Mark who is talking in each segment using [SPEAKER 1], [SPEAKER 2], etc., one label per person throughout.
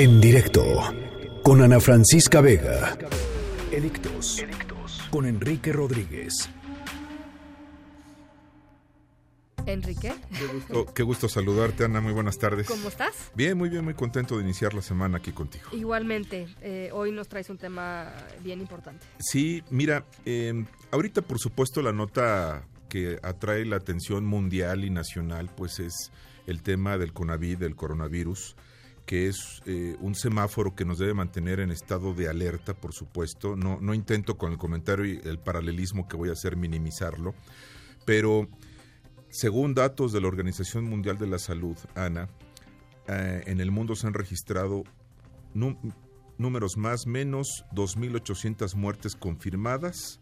[SPEAKER 1] En directo con Ana Francisca Vega. Electos con Enrique Rodríguez.
[SPEAKER 2] Enrique.
[SPEAKER 3] Qué gusto, saludarte, Ana. Muy buenas tardes.
[SPEAKER 2] ¿Cómo estás?
[SPEAKER 3] Bien, muy bien, muy contento de iniciar la semana aquí contigo.
[SPEAKER 2] Igualmente, eh, hoy nos traes un tema bien importante.
[SPEAKER 3] Sí, mira, em, ahorita por supuesto la nota que atrae la atención mundial y nacional, pues es el tema del CONAVID, del coronavirus, que es eh, un semáforo que nos debe mantener en estado de alerta, por supuesto. No, no intento con el comentario y el paralelismo que voy a hacer minimizarlo, pero según datos de la Organización Mundial de la Salud, Ana, eh, en el mundo se han registrado números más menos 2.800 muertes confirmadas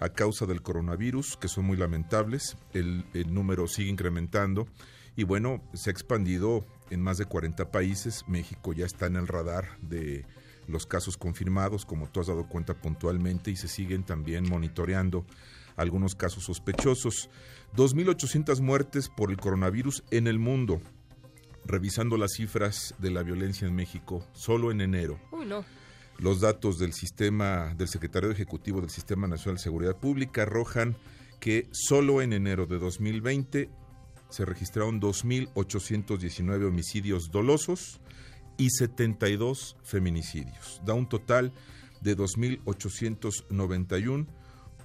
[SPEAKER 3] a causa del coronavirus, que son muy lamentables. El, el, número sigue incrementando y bueno, se ha expandido en más de 40 países. México ya está en el radar de los casos confirmados, como tú has dado cuenta puntualmente, y se siguen también monitoreando algunos casos sospechosos. 2.800 muertes por el coronavirus en el mundo. Revisando las cifras de la violencia en México, solo en enero.
[SPEAKER 2] Uy, no.
[SPEAKER 3] Los datos del sistema del secretario ejecutivo del Sistema Nacional de Seguridad Pública arrojan que solo en enero de 2020 se registraron 2.819 homicidios dolosos y 72 feminicidios. Da un total de 2.891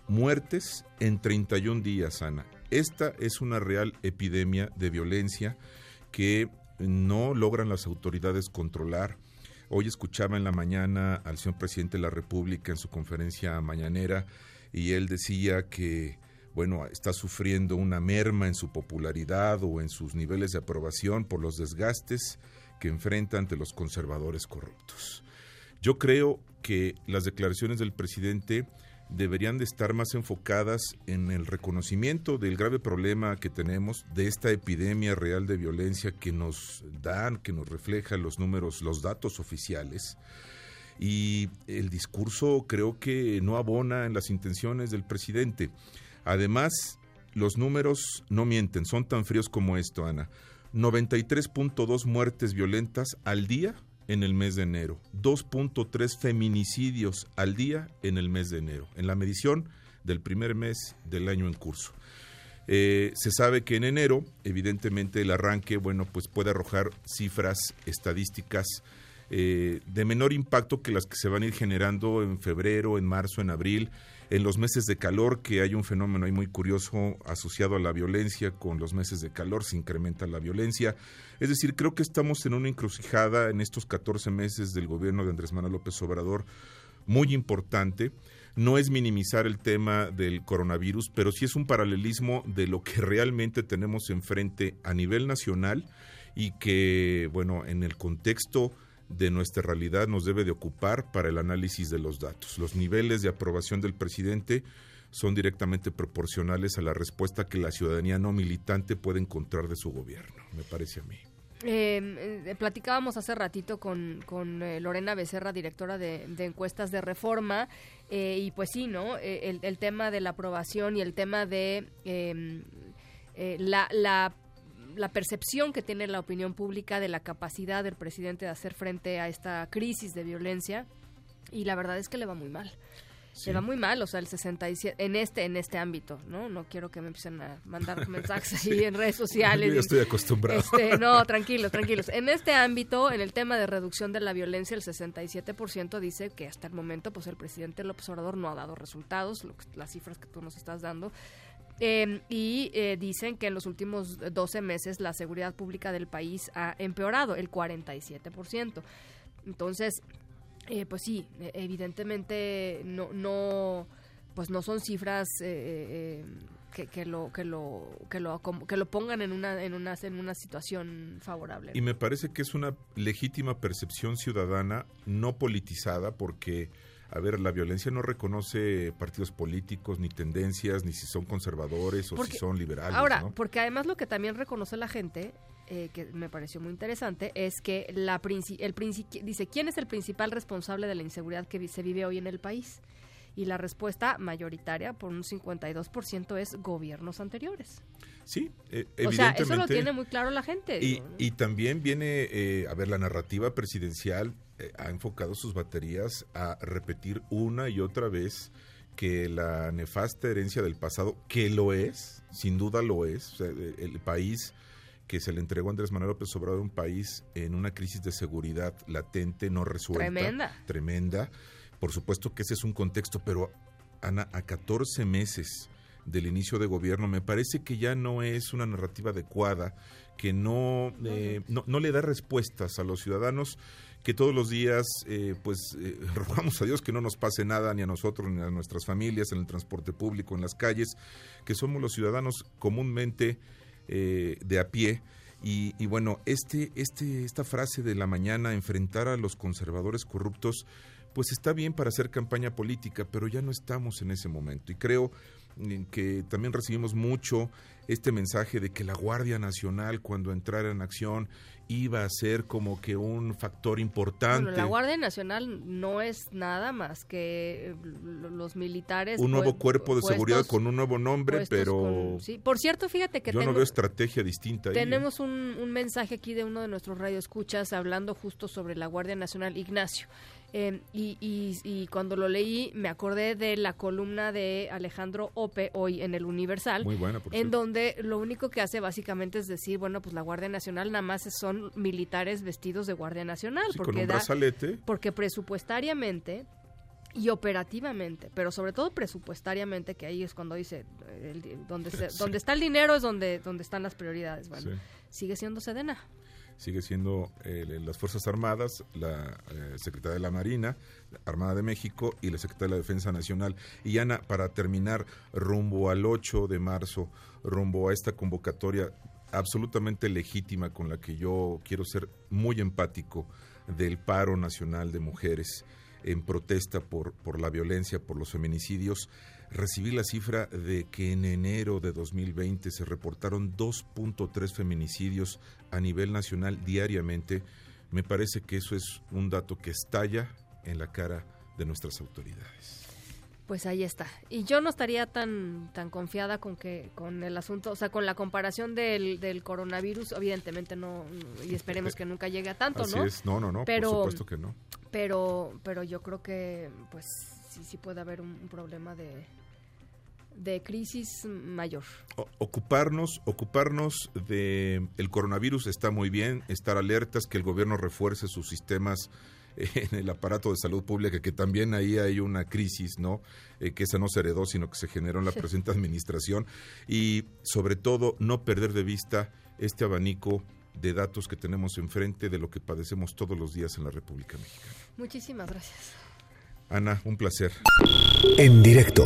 [SPEAKER 3] muertes en 31 días, Ana. Esta es una real epidemia de violencia que no logran las autoridades controlar. Hoy escuchaba en la mañana al señor presidente de la República en su conferencia mañanera y él decía que bueno, está sufriendo una merma en su popularidad o en sus niveles de aprobación por los desgastes que enfrenta ante los conservadores corruptos. Yo creo que las declaraciones del presidente deberían de estar más enfocadas en el reconocimiento del grave problema que tenemos, de esta epidemia real de violencia que nos dan, que nos refleja los números, los datos oficiales. Y el discurso creo que no abona en las intenciones del presidente. Además, los números no mienten, son tan fríos como esto, Ana. 93.2 muertes violentas al día en el mes de enero, 2.3 feminicidios al día en el mes de enero, en la medición del primer mes del año en curso. Eh, se sabe que en enero, evidentemente, el arranque, bueno, pues puede arrojar cifras estadísticas eh, de menor impacto que las que se van a ir generando en febrero, en marzo, en abril, en los meses de calor, que hay un fenómeno ahí muy curioso asociado a la violencia, con los meses de calor se incrementa la violencia. Es decir, creo que estamos en una encrucijada en estos 14 meses del gobierno de Andrés Manuel López Obrador muy importante. No es minimizar el tema del coronavirus, pero sí es un paralelismo de lo que realmente tenemos enfrente a nivel nacional y que, bueno, en el contexto de nuestra realidad nos debe de ocupar para el análisis de los datos. Los niveles de aprobación del presidente son directamente proporcionales a la respuesta que la ciudadanía no militante puede encontrar de su gobierno, me parece a mí.
[SPEAKER 2] Em, eh, platicábamos hace ratito con, con eh, Lorena Becerra, directora de, encuestas de reforma, eh, y pues sí, ¿no? El, el, tema de la aprobación y el tema de em, la, la la percepción que tiene la opinión pública de la capacidad del presidente de hacer frente a esta crisis de violencia y la verdad es que le va muy mal. Le va muy mal, o sea, el 67 en este en este ámbito, ¿no? No quiero que me empiecen a mandar mensajes así en redes sociales.
[SPEAKER 3] Yo estoy acostumbrado.
[SPEAKER 2] Este, no, tranquilos, tranquilos. En este ámbito, en el tema de reducción de la violencia, el 67% dice que hasta el momento pues el presidente López Obrador no ha dado resultados, las cifras que tú nos estás dando Em, y eh, dicen que en los últimos 12 meses la seguridad pública del país ha empeorado el 47%. Entonces, eh, pues sí, e, evidentemente no, no, pues no son cifras eh, que, que, lo que lo que lo que lo pongan en una en una en una situación favorable.
[SPEAKER 3] Y me parece que es una legítima percepción ciudadana no politizada porque a ver, la violencia no reconoce partidos políticos, ni tendencias, ni si son conservadores o si son liberales.
[SPEAKER 2] Ahora, porque además lo que también reconoce la gente, eh, que me pareció muy interesante, es que la el dice, ¿quién es el principal responsable de la inseguridad que se vive hoy en el país? Y la respuesta mayoritaria, por un 52%, es gobiernos anteriores.
[SPEAKER 3] Sí,
[SPEAKER 2] eh, evidentemente. O sea, eso lo tiene muy claro la gente.
[SPEAKER 3] Y, también viene, eh, a ver, la narrativa presidencial eh, ha enfocado sus baterías a repetir una y otra vez que la nefasta herencia del pasado, que lo es, sin duda lo es, el país que se le entregó a Andrés Manuel López Obrador, un país en una crisis de seguridad latente, no resuelta.
[SPEAKER 2] Tremenda.
[SPEAKER 3] Tremenda. Por supuesto que ese es un contexto, pero Ana, a 14 meses del inicio de gobierno, me parece que ya no es una narrativa adecuada, que no, eh, no, le da respuestas a los ciudadanos que todos los días, eh, pues, eh, rogamos a Dios que no nos pase nada ni a nosotros ni a nuestras familias en el transporte público, en las calles, que somos los ciudadanos comúnmente de a pie. Y, y, bueno, este, este, esta frase de la mañana, enfrentar a los conservadores corruptos, pues está bien para hacer campaña política, pero ya no estamos en ese momento. Y creo que también recibimos mucho este mensaje de que la Guardia Nacional cuando entrara en acción iba a ser como que un factor importante.
[SPEAKER 2] la Guardia Nacional no es nada más que eh, los militares.
[SPEAKER 3] Un nuevo cuerpo de seguridad con un nuevo nombre, pero...
[SPEAKER 2] sí. Por cierto, fíjate que...
[SPEAKER 3] Yo no veo estrategia distinta.
[SPEAKER 2] Tenemos un, un mensaje aquí de uno de nuestros radioescuchas hablando justo sobre la Guardia Nacional, Ignacio. Em, y, y, cuando lo leí me acordé de la columna de Alejandro Ope hoy en el Universal, en donde lo único que hace básicamente es decir, bueno, pues la Guardia Nacional nada más son militares vestidos de Guardia Nacional,
[SPEAKER 3] porque,
[SPEAKER 2] porque presupuestariamente y operativamente, pero sobre todo presupuestariamente, que ahí es cuando dice, donde, donde está el dinero es donde, donde están las prioridades. Bueno, sigue siendo Sedena
[SPEAKER 3] sigue siendo eh, las Fuerzas Armadas, la eh, Secretaría de la Marina, Armada de México y la Secretaría de la Defensa Nacional. Y Ana, para terminar, rumbo al 8 de marzo, rumbo a esta convocatoria absolutamente legítima con la que yo quiero ser muy empático del paro nacional de mujeres en protesta por, por la violencia, por los feminicidios, recibí la cifra de que en enero de 2020 se reportaron 2.3 feminicidios a nivel nacional diariamente. Me parece que eso es un dato que estalla en la cara de nuestras autoridades.
[SPEAKER 2] Pues ahí está. Y yo no estaría tan tan confiada con que con el asunto, o sea, con la comparación del, del coronavirus, evidentemente no y esperemos que nunca llegue a tanto,
[SPEAKER 3] Así Es. No, no, no, pero, por supuesto que no.
[SPEAKER 2] Pero pero yo creo que pues sí sí puede haber un problema de de crisis mayor.
[SPEAKER 3] ocuparnos, ocuparnos de el coronavirus está muy bien, estar alertas, que el gobierno refuerce sus sistemas en el aparato de salud pública, que también ahí hay una crisis, ¿no? Eh, que esa no se heredó, sino que se generó en la presente administración. Y sobre todo, no perder de vista este abanico de datos que tenemos enfrente de lo que padecemos todos los días en la República Mexicana.
[SPEAKER 2] Muchísimas gracias.
[SPEAKER 3] Ana, un placer.
[SPEAKER 1] En directo